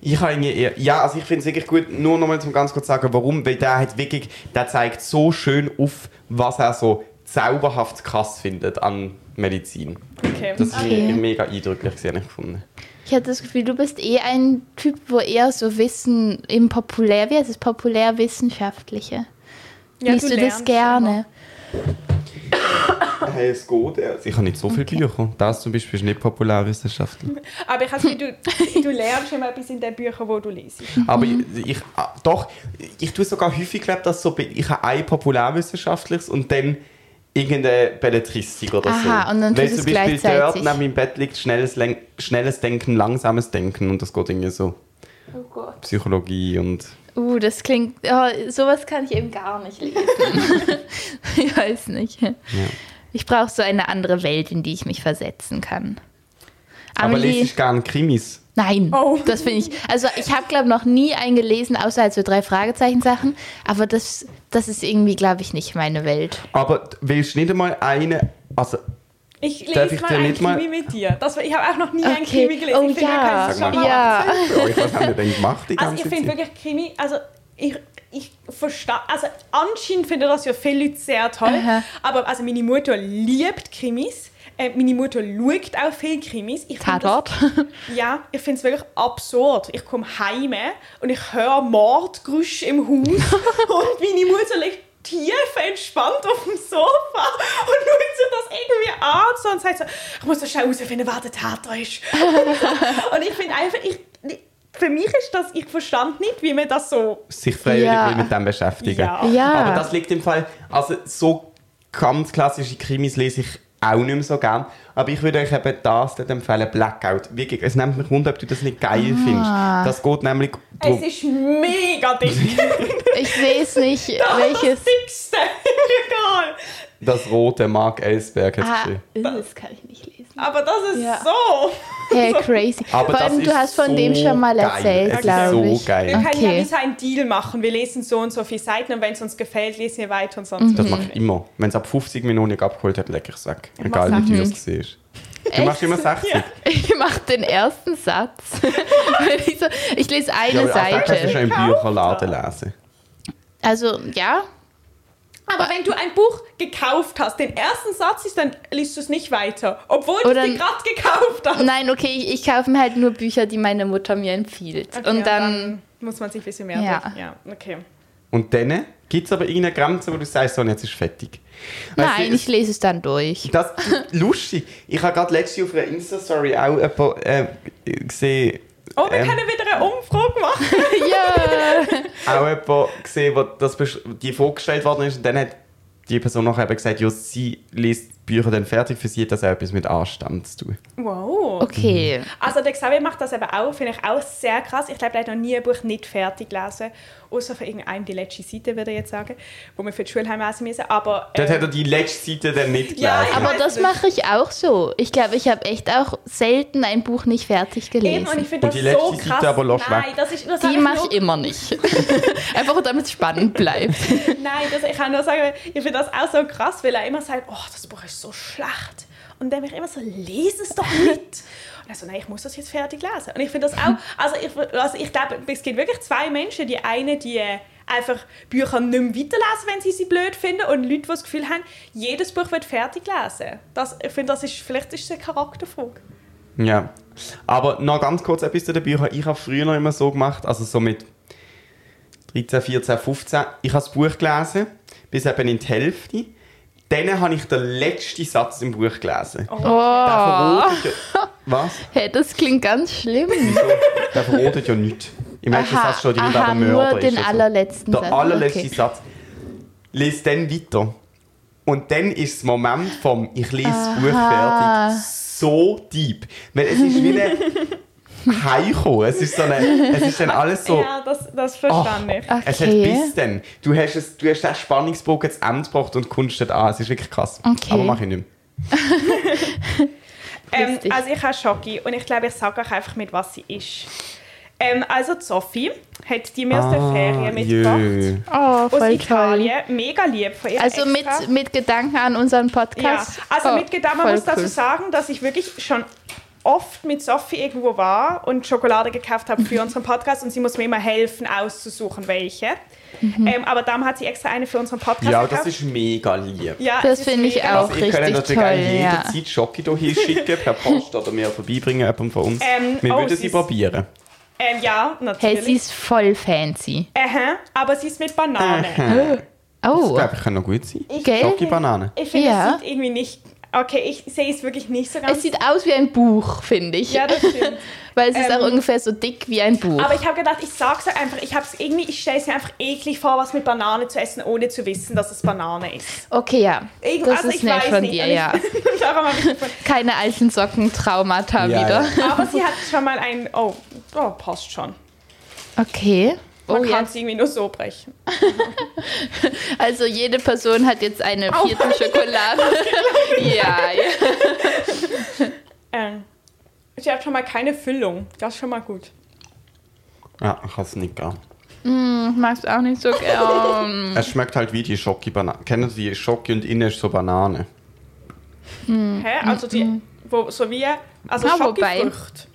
Ich habe irgendwie eher, ja, also ich finde es wirklich gut, nur nochmal zum ganz kurz sagen, warum, weil der hat wirklich, der zeigt so schön auf, was er so zauberhaft krass findet an Medizin. Okay. Das ist Okay. mir mega eindrücklich, sehr ich gefunden. Ich hatte das Gefühl, du bist eh ein Typ, wo eher so Wissen im populär, wie heißt es, populärwissenschaftliche. Ja, Liest du, das lernst gerne? Hey, es geht. Also ich habe nicht so viele Bücher. Das zum Beispiel ist nicht populärwissenschaftlich. Aber ich habe das Gefühl, du, *laughs* du lernst immer etwas in den Büchern, die du liest. Aber ich, ich, ah, doch, ich tue sogar häufig, glaub, dass so, ich habe ein populärwissenschaftliches und dann irgendeine Belletristik oder so. Aha, und dann Weil tut zum Beispiel dort neben meinem Bett liegt schnelles, schnelles Denken, langsames Denken und das geht irgendwie so Oh Gott. Psychologie und Uh, das klingt. Oh, sowas kann ich eben gar nicht lesen. *laughs* ich weiß nicht. Ich brauche so eine andere Welt, in die ich mich versetzen kann. Aber lese Amelie, ich gerne Krimis. Nein, Oh. das finde ich. Also ich habe glaube noch nie einen gelesen, außer halt so drei Fragezeichen Sachen. Aber das, das ist irgendwie glaube ich nicht meine Welt. Aber willst du nicht einmal eine, also Ich Darf lese ich mal ein nicht mal- Krimi mit dir. Das, ich habe auch noch nie ein Okay. Krimi gelesen. Oh ich finde, wir ja. schon Sag mal. Ja. euch, was haben wir denn gemacht die Also ganze ich finde wirklich Krimi, also ich, ich verstehe, also anscheinend finden das ja viele Leute sehr toll, Aha. aber also meine Mutter liebt Krimis. Äh, meine Mutter schaut auch viele Krimis. Ich find das- Tatort. Ja, ich finde es wirklich absurd. Ich komme heim und ich höre Mordgeräusche im Haus *laughs* und meine Mutter liegt tief entspannt auf dem Sofa und schaut sich das irgendwie an so und sagt so, ich muss so schnell herausfinden, wer der Täter ist. *laughs* und ich finde einfach, ich, für mich ist das, ich verstand nicht, wie man das so... sich freiwillig Ja. will mit dem beschäftigen. Ja. Ja. Aber das liegt im Fall, also so ganz klassische Krimis lese ich auch nicht mehr so gern. Aber ich würde euch eben das dort empfehlen, Blackout. Wirklich, es nimmt mich wunder, ob du das nicht geil Ah. findest. Das geht nämlich Es ist mega dick. *laughs* Ich weiß nicht, *laughs* Das welches. ist das dickste *laughs* Regal. das rote Mark Ellsberg hat Ah, geschrieben. das kann ich nicht lesen. Aber das ist Ja. so. Hey, *laughs* crazy. Aber Vor das allem, ist du hast von so dem schon mal geil. erzählt, Es ist glaube so ich. geil. Wir können ja wie so einen Deal machen. Wir lesen so und so viele Seiten und wenn es uns gefällt, lesen wir weiter und sonst Das was. mache ich immer. Wenn es ab 50 Minuten nicht abgeholt hat, lecke ich es weg. Ich Egal wie teuer es war. Du Echt? machst immer 60. Ja. *laughs* Ich mache den ersten Satz. *laughs* Ich, so, ich lese eine Ja, aber auch das kannst du schon Seite. im Bücherladen lesen. Also, ja. Aber wenn du ein Buch gekauft hast, den ersten Satz ist, dann liest du es nicht weiter. Obwohl Oder- du es gerade gekauft hast. Nein, okay, ich, ich kaufe mir halt nur Bücher, die meine Mutter mir empfiehlt. Okay, und dann, muss man sich ein bisschen mehr Ja. durch- ja okay. Und dann gibt es aber irgendeine Grenze, wo du sagst, so, jetzt ist fertig. Nein, es- ich lese es dann durch. Das lustig. Ich habe gerade letztens auf einer Insta-Story auch jemanden, äh, gesehen, Oh, wir Ähm. können wieder eine Umfrage machen. *laughs* ja. *laughs* auch jemanden gesehen, wo das die vorgestellt worden ist. Und dann hat die Person noch eben gesagt, ja, sie liest Bücher dann fertig. Für sie hat das auch etwas mit Anstand zu tun. Wow. Okay. Also der Xavier macht das eben auch, finde ich auch sehr krass. Ich glaube, er hat noch nie ein Buch nicht fertig gelesen. Außer für irgendeine die letzte Seite, würde ich jetzt sagen, wo wir für die Schulheim lesen müssen. Aber, Dort ähm, hat er die letzte Seite dann nicht gelesen. Ja, Aber das mache ich auch so. Ich glaube, ich habe echt auch selten ein Buch nicht fertig Eben, und gelesen. ich finde Und das die letzte so Seite krass. aber lass Nein, weg. das ist, das Die mache ich immer nicht. *laughs* Einfach damit es spannend bleibt. *laughs* Nein, das, ich kann nur sagen, ich finde das auch so krass, weil er immer sagt, oh, das Buch ist so schlecht. Und dann bin ich immer so, lese es doch nicht. Und er so, nein, ich muss das jetzt fertig lesen. Und ich finde das auch, *laughs* also ich, also ich glaube, es gibt wirklich zwei Menschen. Die eine, die äh, einfach Bücher nicht mehr weiterlesen, wenn sie sie blöd finden. Und Leute, die das Gefühl haben, jedes Buch wird fertig lesen. Das, ich finde, das ist, vielleicht ist es eine Charakterfrage. Ja. Aber noch ganz kurz etwas zu den Büchern. Ich habe früher noch immer so gemacht, also so mit 13, 14, 15. Ich habe das Buch gelesen, bis eben in die Hälfte. Dann habe ich den letzten Satz im Buch gelesen. Oh. Ja- *laughs* Was? Hey, das klingt ganz schlimm. Der verrotet ja nichts. Im letzten Satz steht aha, irgendwer der nur Mörder. den ist allerletzten Der Satz. allerletzte Okay. Satz. Lies dann weiter. Und dann ist das Moment vom Ich lese das Buch Aha. fertig so deep. Weil es ist wie ein Heimkommen. Es ist so eine, es ist dann alles so... Ja, das, das verstand ich. Okay. Es hat bis dann. Du hast, es, du hast den Spannungsbogen zu Ende gebracht und kommst dort an. Es ist wirklich krass. Okay. Aber mach ich nicht mehr. *laughs* Ähm, also ich habe Schoki und ich glaube, ich sage euch einfach, mit was sie ist. Ähm, also die Sophie hat die mir aus der Ferien mitgebracht. jö. Oh, Aus voll toll. Italien. Mega lieb von ihr. Also mit, extra. mit Gedanken an unseren Ja, Podcast. also oh, mit Gedanken, man muss dazu cool. sagen, dass ich wirklich schon oft mit Sophie irgendwo war und Schokolade gekauft habe für unseren Podcast und sie muss mir immer helfen, auszusuchen, welche. Mhm. Ähm, aber dann hat sie extra eine für unseren Podcast Ja, gekauft. das ist mega lieb. ja, Das finde ich mega auch. lieb. Also ihr könnt richtig natürlich toll, auch ja. jederzeit Schoki hier schicken, per Post oder mir vorbeibringen, jemandem von uns. Ähm, Wir oh, würden sie probieren. Ähm, ja, Hey, natürlich. sie ist voll fancy. Aha, aber sie ist mit Banane. Das Oh, glaube ich kann noch gut sein. Schoki-Banane. ich finde, Ja. es sieht irgendwie nicht... Okay, ich sehe es wirklich nicht so ganz. es sieht aus wie ein Buch, finde ich. ja, das stimmt. *laughs* Weil es ist Ähm, auch ungefähr so dick wie ein Buch. Aber ich habe gedacht, ich sag's euch einfach, ich hab's irgendwie, ich stelle es mir einfach eklig vor, was mit Banane zu essen, ohne zu wissen, dass es Banane ist. okay, ja. Irgend- Das also ist ich nett weiß von nicht, dir, und ich- ja. *laughs* Ich. Keine alten Socken-Traumata Ja, wieder. Aber sie *laughs* hat schon mal ein. Oh, oh passt schon. Okay. Man Oh, kann ja. es irgendwie nur so brechen. *laughs* Also jede Person hat jetzt eine vierte *laughs* Schokolade. *laughs* ja, ja. Ähm, sie hat schon mal keine Füllung. Das ist schon mal gut. Ja, ich kann es nicht gern. Ich mag's auch nicht so gern. Es schmeckt halt wie die Schoki-Banane. Kennen Sie die Schoki und innen ist so Banane? Hä? Also die. Wo, so wie. Also Ah, wobei. Schokofrucht.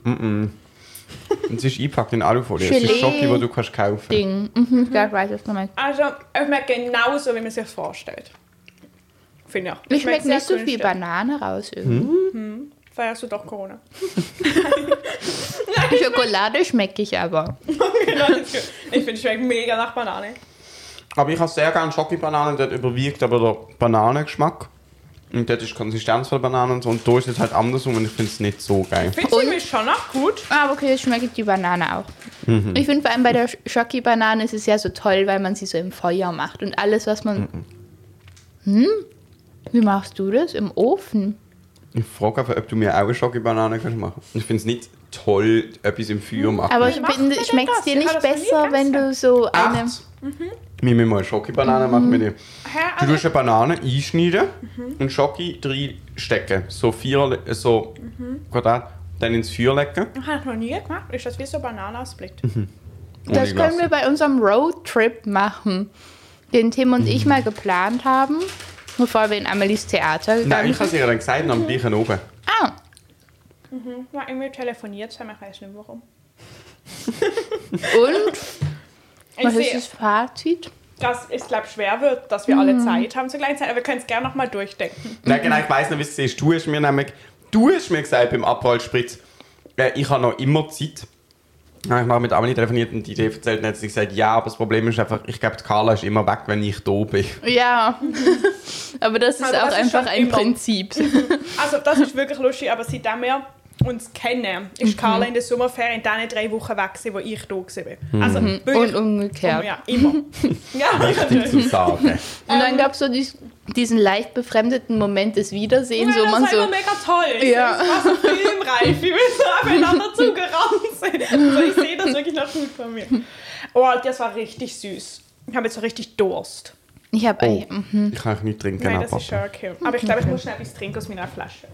Und sie ist eingepackt in Alufolie. Es ist Schoki, die du kannst kaufen Ding. Mhm, ja, ich weiß, was du meinst. Also, es schmeckt genauso, wie man sich das vorstellt. Finde ich. auch. Ich schmecke sehr nicht so viel. Banane raus irgendwie. Feierst du doch Corona. *laughs* Schokolade schmecke ich aber. Genau, *laughs* ich finde, es schmeckt mega nach Banane. Aber ich habe sehr gerne Schoki-Banane, dort überwiegt aber der Bananengeschmack. Und dort ist die Konsistenz von der Banane und so. Und da ist es halt andersrum und ich finde es nicht so geil. Findest du irgendwie schon auch gut? Ah, okay, jetzt schmecke ich die Banane auch. Mhm. Ich finde vor allem bei der Schoki-Banane ist es ja so toll, weil man sie so im Feuer macht. Und alles, was man... Hm? Wie machst du das? Im Ofen? Ich frage einfach, ob du mir auch eine Schoki-Banane kannst machen Ich finde es nicht toll, etwas im Feuer machen. Aber ich finde, schmeckt es das? dir Ich nicht das besser, wenn du so eine... Echt? Wir müssen mal eine Schoki-Banane machen mit dir. Hä? Du Also, tust eine Banane einschneiden und Schoki reinstecken. So vier, so Quadrat. Dann ins Feuer legen. das habe ich noch nie gemacht. Ist das wie so Banane ausblickt? Das können wir bei unserem Roadtrip machen, den Tim und Mhm. ich mal geplant haben, bevor wir in Amelies Theater Nein, gegangen ich habe es ihr dann gesagt, am gleichen oben. Ah, Ja, irgendwie telefoniert haben, ich weiß nicht warum. und? *laughs* Ich Was ist sehe, das Fazit? dass es, glaube schwer wird, dass wir alle Zeit haben zur gleichen Zeit, aber wir können es gerne nochmal durchdenken. Nein, genau, ich weiss noch, wie es ist. Du hast mir nämlich, du hast mir gesagt beim Abrollspritz, äh, ich habe noch immer Zeit. Ich habe mit Amelie telefoniert und die Idee erzählt und hat sie gesagt, ja, aber das Problem ist einfach, ich glaube, die Carla ist immer weg, wenn ich da bin. Ja, *laughs* aber das ist Also auch das ist einfach schon ein immer- Prinzip. Also das ist wirklich lustig, aber seitdem wir uns kennen, ist Carla in der Sommerferien in den drei Wochen weg, wo ich da war. Also Und wirklich, umgekehrt. ja, immer. *laughs* ja, Wichtig zu sagen. Und dann gab es so dies, diesen leicht befremdeten Moment des Wiedersehens, Ja, wo das man war immer so... mega toll. Ja. Es war so filmreif, wie wir so aufeinander zugerannt sind. *laughs* Also ich sehe das wirklich noch gut von mir. Oh, das war richtig süß. Ich habe jetzt so richtig Durst. Ich habe... Oh, Mhm. ich kann nicht trinken. Nein, das ist schon okay. Aber ich glaube, ich muss schnell etwas trinken aus meiner Flasche.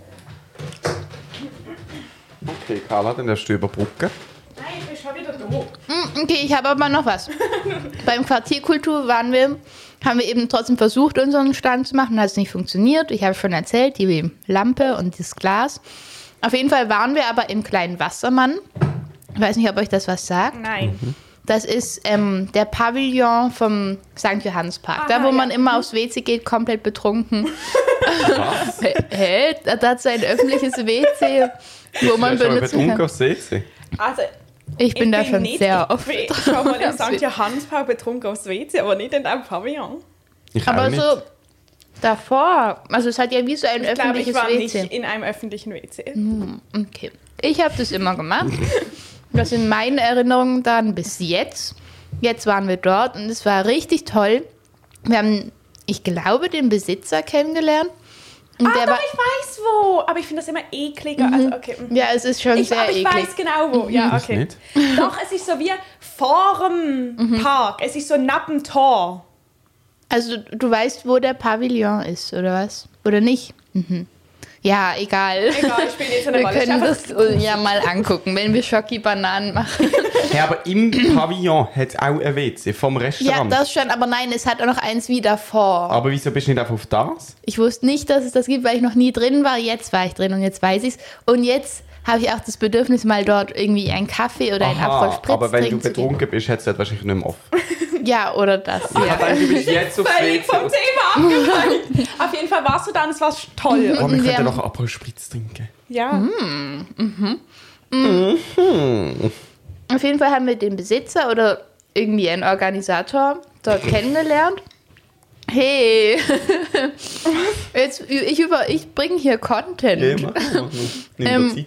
Okay, Carla, dann darfst du überbrücken. Nein, ich bin schon wieder da. Okay, ich habe aber noch was. *laughs* Beim Quartierkultur waren wir, haben wir eben trotzdem versucht, unseren Stand zu machen. Hat es nicht funktioniert. Ich habe schon erzählt, die Lampe und das Glas. Auf jeden Fall waren wir aber im kleinen Wassermann. Ich weiß nicht, ob euch das was sagt. Nein. Das ist ähm, der Pavillon vom St. Johannespark. Aha, da, wo man ja. immer aufs WC geht, komplett betrunken. Was? *laughs* *laughs* Hä? Da hat so ein öffentliches WC, wo man benutzen betrunken kann. aufs WC? Also, Ich bin da schon nicht, sehr ich oft. bin schon mal im aufs St. WC. Johannespark betrunken aufs WC, aber nicht in einem Pavillon. Ich auch Aber nicht. so davor, also es hat ja wie so ein Ich glaube, ich öffentliches war WC. nicht in einem öffentlichen WC. Okay, Ich habe das immer gemacht. *laughs* Das sind meine Erinnerungen dann bis jetzt. Jetzt waren wir dort und es war richtig toll. Wir haben, ich glaube, den Besitzer kennengelernt. Und Ah, doch, ich weiß wo. Aber ich finde das immer ekliger. Also, okay. mhm. ja, es ist schon Ich, sehr aber ich eklig. weiß genau wo. Ja, Ich okay. nicht. Doch, es ist so wie vor dem Park. Es ist so neben Tor. Also du, du weißt, wo der Pavillon ist, oder was? Oder nicht? Mhm. Ja, egal. Egal, ich spiele jetzt eine Wir Rolle. können Es das ja mal angucken, wenn wir Schocki-Bananen machen. Hey, aber im Pavillon hat es auch ein WC vom Ja, Restaurant. das schon, aber nein, es hat auch noch eins wie davor. aber wieso bist du nicht einfach auf das? Ich wusste nicht, dass es das gibt, weil ich noch nie drin war. Jetzt war ich drin und jetzt weiß ich es. Und jetzt habe ich auch das Bedürfnis, mal dort irgendwie einen Kaffee oder einen Aperol Spritz aber wenn du trinken betrunken bist, hättest du das wahrscheinlich nicht mehr offen. *laughs* Ja, oder das. Ja. Ja. Dann, du bist jetzt auf Völlig vom Thema abgeleitet. *laughs* Auf jeden Fall warst du da und es war toll. Oh, wir Wir könnten doch Aperol Spritz trinken. Ja. Auf jeden Fall haben wir den Besitzer oder irgendwie einen Organisator dort kennengelernt. Hey, jetzt, ich, über, ich bringe hier Content. Ja, mach, mach, mach. Nimm Ähm.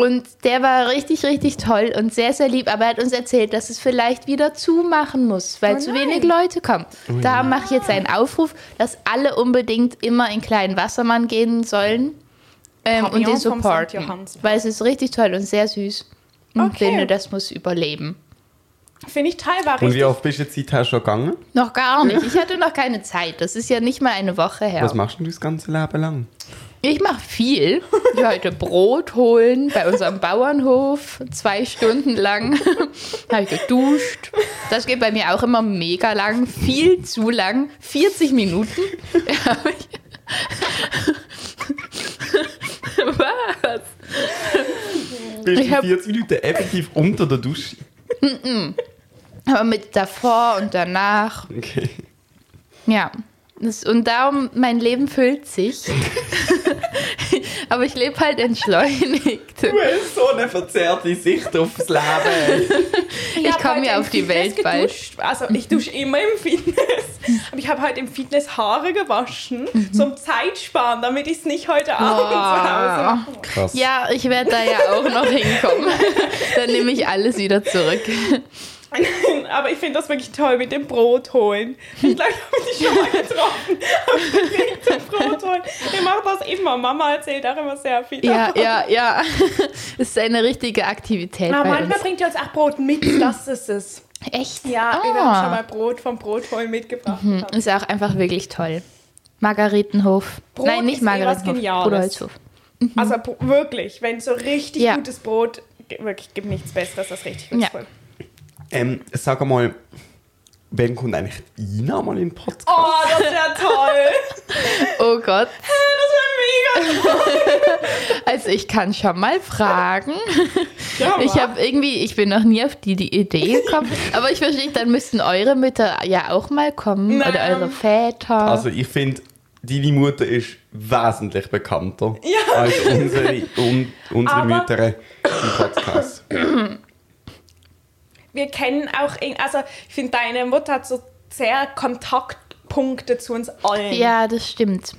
Und der war richtig, richtig toll und sehr, sehr lieb. Aber er hat uns erzählt, dass es vielleicht wieder zumachen muss, weil Oh zu wenig Leute kommen. da mache ich jetzt einen Aufruf, dass alle unbedingt immer in kleinen Wassermann gehen sollen ähm, und den supporten. Weil es ist richtig toll und sehr süß. Und Okay. finde, das muss überleben. Finde ich teilweise Und wie richtig. oft bist du jetzt seither schon gegangen? Noch gar nicht. Ich hatte noch keine Zeit. Das ist ja nicht mal eine Woche her. Was machst du das ganze Leben lang? Ich mache viel. Ich wollte Brot holen bei unserem Bauernhof. Zwei Stunden lang *laughs* habe ich geduscht. Das geht bei mir auch immer mega lang. Viel zu lang. 40 Minuten. *laughs* Habe ich- *laughs* Was? Bist Ich du hab- 40 Minuten effektiv unter der Dusche? Aber mit davor und danach. Okay. Ja. Das, und darum, mein Leben füllt sich. *laughs* Aber ich lebe halt entschleunigt. Du hast so eine verzerrte Sicht aufs Leben. Ich hab komme ja auf die Fitness Welt bald. Also ich dusche immer im Fitness. Aber ich habe heute im Fitness Haare gewaschen, Mhm. zum Zeitsparen, damit ich es nicht heute Abend zu Hause mache. Krass. Ja, ich werde da ja auch noch hinkommen. *laughs* Dann nehme ich alles wieder zurück. Aber ich finde das wirklich toll mit dem Brot holen. Ich glaube, ich habe dich schon mal getroffen. Auf dem Brot holen. Ich mache das immer. Mama erzählt auch immer sehr viel. Ja, ja, ja. Es *laughs* ist eine richtige Aktivität bei manchmal uns. bringt ihr uns auch Brot mit, das ist es. Echt? Ja, wir Ah. haben schon mal Brot vom Brot holen mitgebracht. Ist auch einfach wirklich toll. Margaretenhof. Brot Nein, nicht eh Margaretenhof. Bruderholzhof. Also br- wirklich, wenn so richtig Ja. gutes Brot, wirklich gibt nichts Besseres als richtig gutes Ja. Brot. Ähm, sag mal, wann kommt eigentlich Ina mal in den Podcast? Oh, das wäre toll. *laughs* Oh Gott. Das wäre mega toll. *laughs* Also ich kann schon mal fragen. Ja, Ich habe irgendwie, ich bin noch nie auf die, die Idee *laughs* gekommen. Aber ich verstehe, dann müssten eure Mütter ja auch mal kommen. Oder Nein. eure Väter. Also ich finde, deine Mutter ist wesentlich bekannter Ja. als unsere, un, unsere Mütter im Podcast. Wir kennen auch, also ich finde, deine Mutter hat so sehr Kontaktpunkte zu uns allen. ja, das stimmt.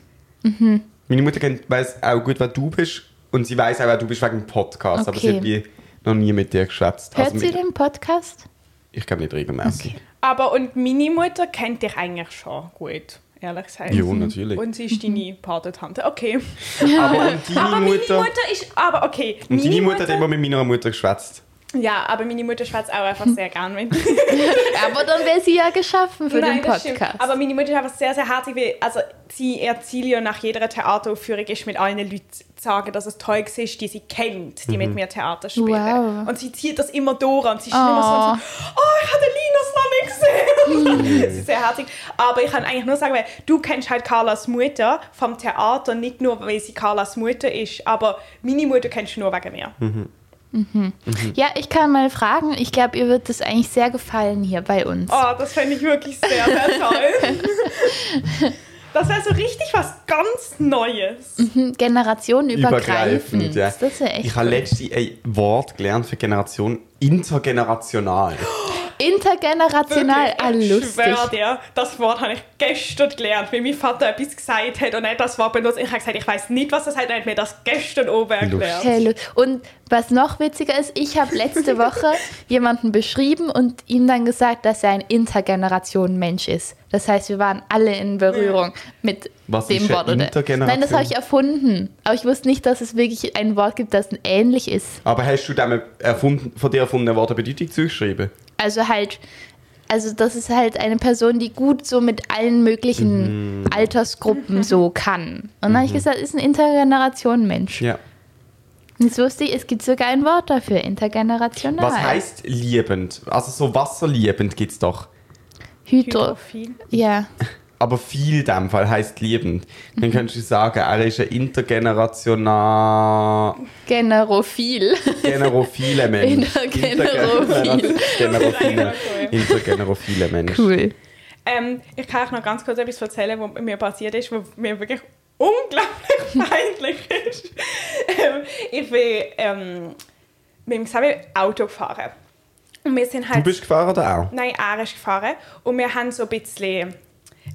Meine Mutter kennt, weiß auch gut, wer du bist und sie weiß auch, wer du bist wegen dem Podcast, aber sie Okay. hat wie noch nie mit dir geschwätzt. Hört Also sie den Podcast? Ich glaube nicht regelmäßig. Aber und meine Mutter kennt dich eigentlich schon gut, ehrlich gesagt. Ja, natürlich. Und sie ist deine Patentante. Okay. *laughs* Aber und deine Aber meine Mutter, Mutter ist, aber okay. und meine deine Mutter hat immer mit meiner Mutter geschwätzt. Ja, aber meine Mutter schwätzt auch einfach sehr gern mit. *laughs* Aber dann wäre sie ja geschaffen für den das stimmt. Podcast. Aber meine Mutter ist einfach sehr, sehr herzlich. Weil, also sie erzählt ja nach jeder Theateraufführung ist mit allen Leuten sagen, dass es toll war, die sie kennt, die mit mir Theater spielen. Wow. Und sie zieht das immer durch und sie ist immer so, oh, ich habe den Linus noch nicht gesehen. *laughs* sie ist sehr herzlich. Aber ich kann eigentlich nur sagen, weil du kennst halt Carlas Mutter vom Theater, nicht nur, weil sie Carlas Mutter ist, aber meine Mutter kennst du nur wegen mir. Ja, ich kann mal fragen. Ich glaube, ihr wird das eigentlich sehr gefallen hier bei uns. Oh, das fände ich wirklich sehr, sehr *laughs* toll. Das wäre so richtig was ganz Neues. Generationenübergreifend. ja. Das ist ja echt Ich habe letztens ein Wort gelernt für Generation intergenerational. Intergenerational, ah, ich lustig. schwör dir, das Wort habe ich gestern gelernt, weil mein Vater etwas gesagt hat und er das Wort benutzt. Ich habe gesagt, ich weiß nicht, was das heißt, er hat mir das gestern oben erklärt. Hey, Und was noch witziger ist, ich habe letzte *laughs* Woche jemanden beschrieben und ihm dann gesagt, dass er ein Intergeneration-Mensch ist. Das heißt, wir waren alle in Berührung mit Was dem ist Wort. Oder? Intergeneration? Nein, das habe ich erfunden. Aber ich wusste nicht, dass es wirklich ein Wort gibt, das ähnlich ist. Aber hast du dem erfunden, von dir erfundenen Wort eine Bedeutung zugeschrieben? Also halt, also das ist halt eine Person, die gut so mit allen möglichen Altersgruppen so kann. Und dann habe ich gesagt, ist ein Intergeneration-Mensch. Ja. Und Jetzt wusste ich, es gibt sogar ein Wort dafür, intergenerational. Was heißt liebend? Also so wasserliebend gibt es doch. Hydro. Hydrophil. Ja. *laughs* Aber viel in dem Fall heißt liebend. Dann könntest du sagen, er ist ein intergenerational Generophil. generophiler *laughs* Mensch. Intergenerophil. Intergenerophile, *laughs* intergenerophile Mensch. Cool. Ähm, ich kann euch noch ganz kurz etwas erzählen, was mir passiert ist, was mir wirklich unglaublich *laughs* peinlich ist. ähm, ich bin ähm, mit dem Xavier Auto gefahren. Und wir sind Du halt... bist gefahren oder auch? Nein, er ist gefahren. Und wir haben so ein bisschen...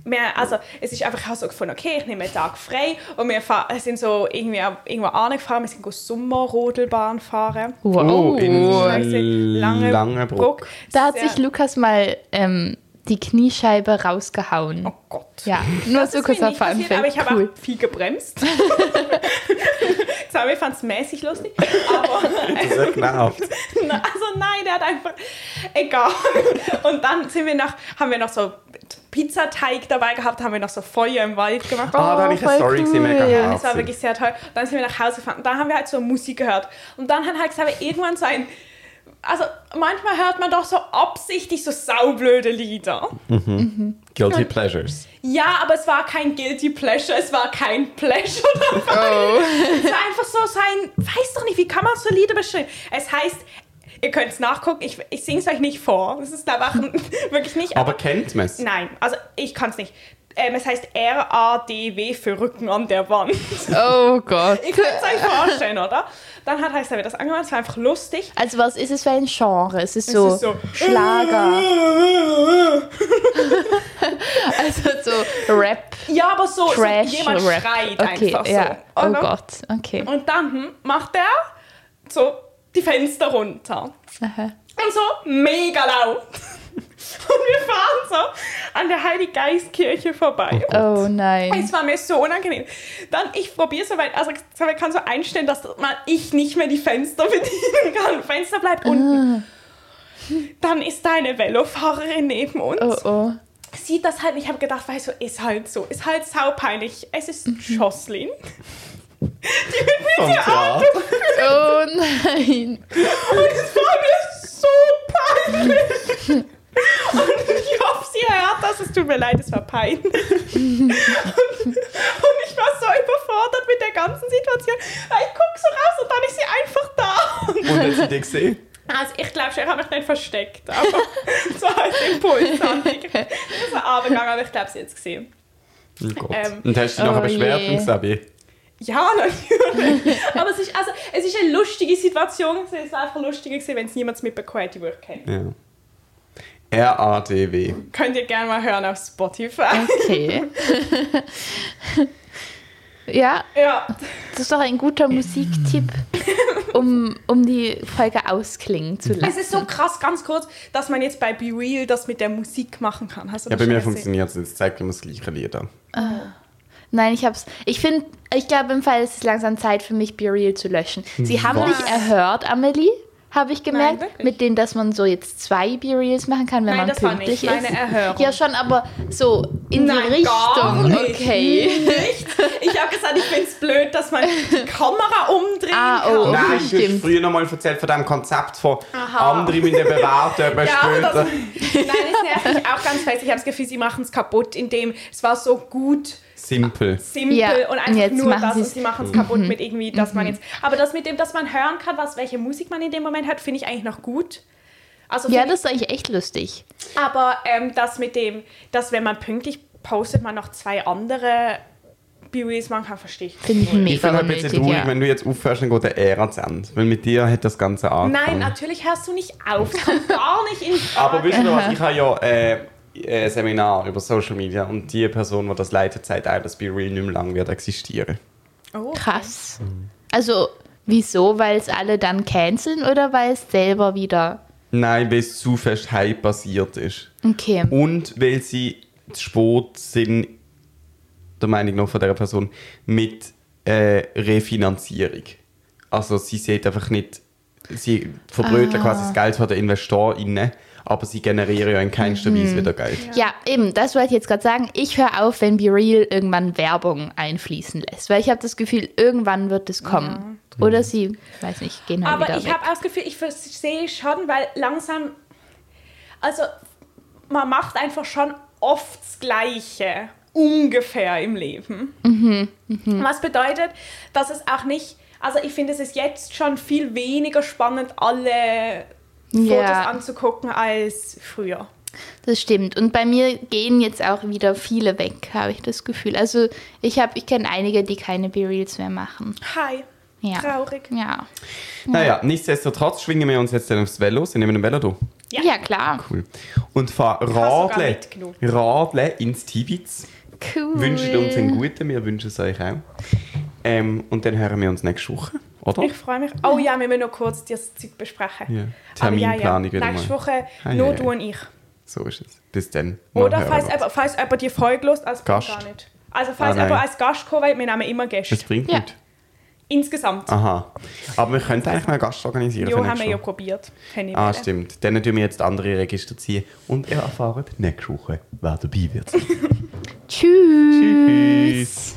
Wir, also, es ist einfach auch so gefunden, okay, ich nehme einen Tag frei. Und wir fahr, sind so irgendwie irgendwo angefahren. Wir sind go Sommerrodelbahn fahren. Wow. Oh, in Scheisse, Langebruck. da hat sich Lukas mal ähm, die Kniescheibe rausgehauen. Oh Gott. Ja, nur Das so ist kurz mir auf nicht passiert, aber ich habe cool. auch viel gebremst. *laughs* Xavier fand es mäßig lustig. *laughs* Aber Das ist. *laughs* Na, also nein, der hat einfach. Egal. Und dann sind wir noch, haben wir noch so Pizzateig dabei gehabt, haben wir noch so Feuer im Wald gemacht. Ah, da habe ich eine voll Story gesehen, cool. mega Ja, Das war wirklich sehr toll. Dann sind wir nach Hause gefahren. Und dann haben wir halt so Musik gehört. Und dann hat halt Xavier irgendwann so ein. Also manchmal hört man doch so absichtlich so saublöde Lieder. Guilty Pleasures. Ja, aber es war kein Guilty Pleasure, es war kein Pleasure dabei. *laughs* Oh. Es war einfach so sein, weiß doch nicht, wie kann man so Lieder beschreiben? Es heißt, ihr könnt es nachgucken, ich, ich singe es euch nicht vor. Das ist einfach *laughs* wirklich nicht. Aber kennt man es? Nein, also ich kann es nicht. Ähm, es heißt R-A-D-W für Rücken an der Wand. Oh Gott. *laughs* Ihr könnt es euch vorstellen, oder? Dann hat heißt er das angemacht, es war einfach lustig. Also was ist es für ein Genre? Es ist so, ist so- Schlager, *laughs* also so Rap, Ja, aber so, so Trash, jemand Rap. schreit okay, einfach ja. so. Oh oder? Gott, okay. Und dann macht er so die Fenster runter. Aha. Und so mega laut. *laughs* Und wir fahren so an der Heiliggeistkirche vorbei. Oh nein. Es war mir so unangenehm. Dann, ich probiere so weit, also ich kann so einstellen, dass man ich nicht mehr die Fenster *laughs* bedienen kann. Fenster bleibt unten. Dann ist da eine Velofahrerin neben uns. Oh oh. Sieht das halt nicht. Ich habe gedacht, weißt du, ist halt so. Ist halt saupeinlich. Es ist Jocelyn. *laughs* Vom Theater. Oh nein. Und es war mir so peinlich. Und ich hoffe, sie hört das. Es tut mir leid, es war peinlich. Und, und ich war so überfordert mit der ganzen Situation. Ich gucke so raus und dann ist sie einfach da. Und hat sie dich gesehen? Also ich glaube schon, ich habe mich nicht versteckt. Aber *laughs* so als Impuls. Ich bin so runtergegangen, aber ich glaube, sie hat es gesehen. Oh Gott. Ähm, Und hast du dich oh beschwert je. und Xabi? Ja, natürlich. aber es ist, also, es ist eine lustige Situation. Es war einfach lustiger gewesen, wenn es niemand mitbekommen hätte, die ich kenne. Ja. R-A-D-W. Könnt ihr gerne mal hören auf Spotify. Okay. *laughs* ja, Ja. das ist doch ein guter Musiktipp, um, um die Folge ausklingen zu Es lassen. ist so krass, ganz kurz, dass man jetzt bei Be Real das mit der Musik machen kann. Hast du Ja, bei mir funktioniert es. Jetzt zeigt mir das gleiche Lied an. Nein, ich hab's. Ich finde, ich glaube im Fall ist es langsam Zeit für mich, Be Real zu löschen. Sie haben Was? dich erhört, Amelie, habe ich gemerkt, wirklich? mit denen, dass man so jetzt zwei Be Reals machen kann, wenn Nein, man das war pünktlich nicht ist. meine Erhörung. Ja, schon, aber so in Nein, die gar Richtung. nicht. Okay. Nicht? Ich habe gesagt, ich finde es blöd, dass man die Kamera umdrehen Ah, kann. oh. Nein, du hast stimmt. früher noch mal erzählt von dem Konzept von Aha. andere mit der er Ja, aber das, später. nein, das nervt mich auch ganz fest. Ich habe das Gefühl, sie machen es kaputt, indem es war so gut Simpel. simpel Ja, und einfach jetzt nur machen das und sie machen es kaputt mit irgendwie, dass man jetzt. Aber das mit dem, dass man hören kann, was welche Musik man in dem Moment hört, finde ich eigentlich noch gut. Also Ja, das ist eigentlich echt lustig. ich, aber ähm, das mit dem, dass wenn man pünktlich postet, man noch zwei andere Be Reals machen kann, verstehe ich. Finde ich Ich mega finde halt ein bisschen unnötig, traurig, ja. wenn du jetzt aufhörst, dann geht der Ära zu Ende. Weil mit dir hat das Ganze angefangen. Nein, natürlich hörst du nicht auf. Das kommt gar nicht in *laughs* Frage. Aber wisst ihr was, ich habe ja äh, ein Seminar über Social Media und die Person, die das leitet, sagt auch, dass Be Real nicht mehr lange wird existieren. Oh. Krass. Also, wieso? Weil es alle dann canceln oder weil es selber wieder. Nein, weil es zu fest Hype basiert ist. Okay. Und weil sie zu spät sind, der Meinung noch von dieser Person, mit äh, Refinanzierung. Also sie sieht einfach nicht, sie verbröteln quasi das Geld von den Investoren, aber sie generieren ja in keinster Weise wieder Geld. Ja, eben, das wollte ich jetzt gerade sagen. Ich höre auf, wenn Be Real irgendwann Werbung einfließen lässt. Weil ich habe das Gefühl, irgendwann wird es kommen. Oder sie, weiß nicht, gehen halt Aber wieder ich habe auch das Gefühl, ich verstehe schon, weil langsam, also man macht einfach schon oft das Gleiche ungefähr im Leben. Mhm, Was bedeutet, dass es auch nicht, also ich finde es ist jetzt schon viel weniger spannend, alle Fotos Ja. anzugucken als früher. Das stimmt. Und bei mir gehen jetzt auch wieder viele weg, habe ich das Gefühl. Also ich habe, ich kenne einige, die keine Be Reals mehr machen. Hi. Ja. Traurig. Ja. Naja, nichtsdestotrotz schwingen wir uns jetzt dann aufs Velo. Sind wir mit dem Velo da? Ja. Ja, klar. Cool. Und fahren Radle. Radle ins Tibitz. Cool. Wünschen uns einen guten, wir wünschen es euch auch. Ähm, und dann hören wir uns nächste Woche, oder? Ich freue mich. Oh ja, wir müssen noch kurz das Zeug besprechen. Ja. Terminplanung wieder Nächste mal. Woche Ah, nur ja, du ja. und ich. So ist es. Bis dann. Oder falls jemand, falls jemand die Folge lost, als Gast. gar nicht. Also falls Ah, jemand als Gast kommen will, wir nehmen immer Gäste. Das bringt Ja. nichts. Insgesamt. Aha. Aber wir könnten eigentlich mal einen Gast organisieren. Für haben nächste wir ja probiert. Ah, stimmt. Dann tun wir jetzt andere Register ziehen und ihr erfahrt nächste Woche, wer dabei wird. *laughs* *laughs* Tschüss. Tschüss.